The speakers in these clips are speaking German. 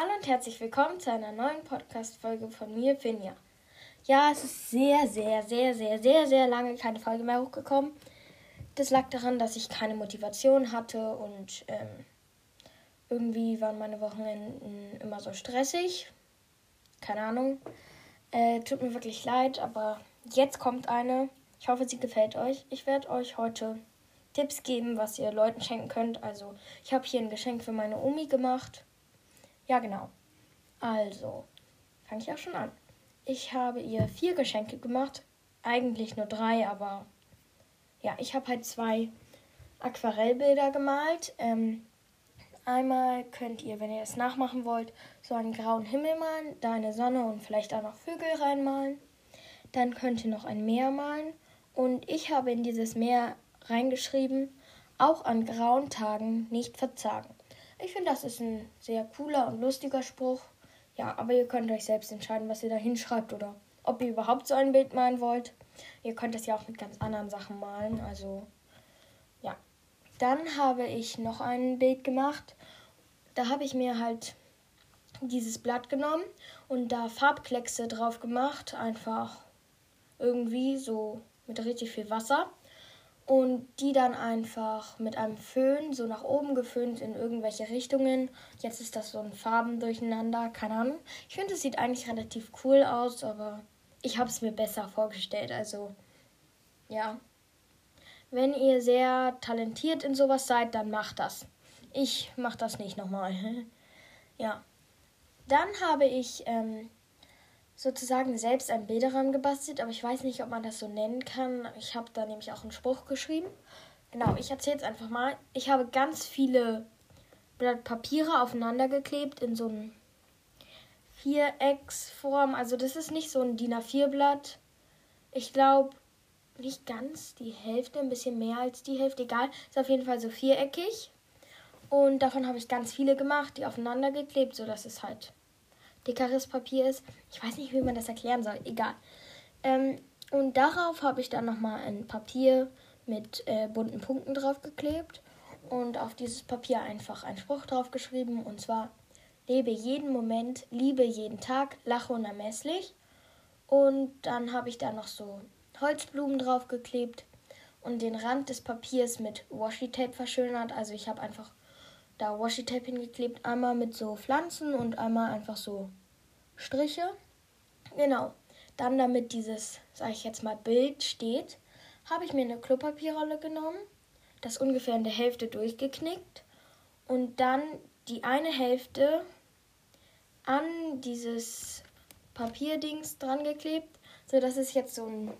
Hallo und herzlich willkommen zu einer neuen Podcast-Folge von mir, Finja. Ja, es ist sehr, sehr, sehr, sehr, sehr, sehr lange keine Folge mehr hochgekommen. Das lag daran, dass ich keine Motivation hatte und ähm, irgendwie waren meine Wochenenden immer so stressig. Keine Ahnung. Äh, tut mir wirklich leid, aber jetzt kommt eine. Ich hoffe, sie gefällt euch. Ich werde euch heute Tipps geben, was ihr Leuten schenken könnt. Also, ich habe hier ein Geschenk für meine Omi gemacht. Ja, genau. Also, fange ich auch schon an. Ich habe ihr vier Geschenke gemacht. Eigentlich nur drei, aber ja, ich habe halt zwei Aquarellbilder gemalt. Ähm, einmal könnt ihr, wenn ihr es nachmachen wollt, so einen grauen Himmel malen, da eine Sonne und vielleicht auch noch Vögel reinmalen. Dann könnt ihr noch ein Meer malen. Und ich habe in dieses Meer reingeschrieben, auch an grauen Tagen nicht verzagen. Ich finde, das ist ein sehr cooler und lustiger Spruch. Ja, aber ihr könnt euch selbst entscheiden, was ihr da hinschreibt oder ob ihr überhaupt so ein Bild malen wollt. Ihr könnt es ja auch mit ganz anderen Sachen malen. Also, ja. Dann habe ich noch ein Bild gemacht. Da habe ich mir halt dieses Blatt genommen und da Farbkleckse drauf gemacht. Einfach irgendwie so mit richtig viel Wasser und die dann einfach mit einem Föhn so nach oben geföhnt in irgendwelche Richtungen. Jetzt ist das so ein Farben durcheinander, keine Ahnung. Ich finde, es sieht eigentlich relativ cool aus, aber ich habe es mir besser vorgestellt. Also, ja. Wenn ihr sehr talentiert in sowas seid, dann macht das. Ich mache das nicht nochmal. ja. Dann habe ich ähm, sozusagen selbst ein Bilderrahmen gebastelt, aber ich weiß nicht, ob man das so nennen kann. Ich habe da nämlich auch einen Spruch geschrieben. Genau, ich erzähle es einfach mal. Ich habe ganz viele Blatt Papiere aufeinander geklebt in so einem Vierecksform. Also das ist nicht so ein DIN A4-Blatt. Ich glaube nicht ganz die Hälfte, ein bisschen mehr als die Hälfte. Egal, ist auf jeden Fall so viereckig. Und davon habe ich ganz viele gemacht, die aufeinander geklebt, sodass es halt dickeres Papier ist. Ich weiß nicht, wie man das erklären soll. Egal. Ähm, und darauf habe ich dann nochmal ein Papier mit äh, bunten Punkten draufgeklebt und auf dieses Papier einfach einen Spruch draufgeschrieben und zwar lebe jeden Moment, liebe jeden Tag, lache unermesslich. Und dann habe ich da noch so Holzblumen draufgeklebt und den Rand des Papiers mit Washi-Tape verschönert. Also ich habe einfach da Washi-Tape hingeklebt. Einmal mit so Pflanzen und einmal einfach so Striche. Genau. Dann, damit dieses, sage ich jetzt mal, Bild steht, habe ich mir eine Klopapierrolle genommen, das ungefähr in der Hälfte durchgeknickt und dann die eine Hälfte an dieses Papierdings dran geklebt, sodass es jetzt so ein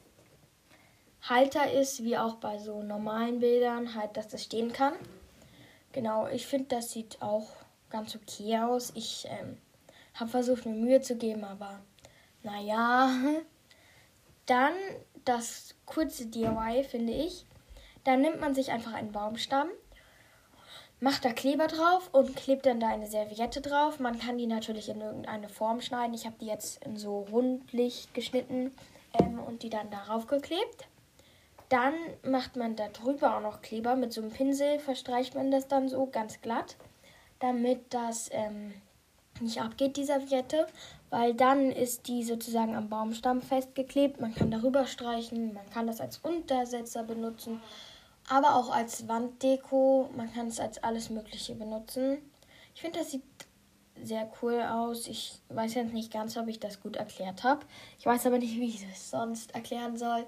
Halter ist, wie auch bei so normalen Bildern, halt, dass das stehen kann. Genau, ich finde, das sieht auch ganz okay aus. Ich ähm, habe versucht, mir Mühe zu geben, aber naja. Dann das kurze DIY, finde ich. Dann nimmt man sich einfach einen Baumstamm, macht da Kleber drauf und klebt dann da eine Serviette drauf. Man kann die natürlich in irgendeine Form schneiden. Ich habe die jetzt in so rundlich geschnitten ähm, und die dann darauf geklebt. Dann macht man da drüber auch noch Kleber. Mit so einem Pinsel verstreicht man das dann so ganz glatt, damit das ähm, nicht abgeht, die Serviette. Weil dann ist die sozusagen am Baumstamm festgeklebt. Man kann darüber streichen, man kann das als Untersetzer benutzen, aber auch als Wanddeko. Man kann es als alles Mögliche benutzen. Ich finde, das sieht sehr cool aus. Ich weiß jetzt nicht ganz, ob ich das gut erklärt habe. Ich weiß aber nicht, wie ich es sonst erklären soll.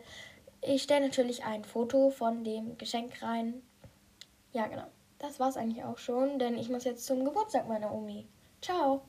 Ich stelle natürlich ein Foto von dem Geschenk rein. Ja, genau. Das war's eigentlich auch schon, denn ich muss jetzt zum Geburtstag meiner Omi. Ciao.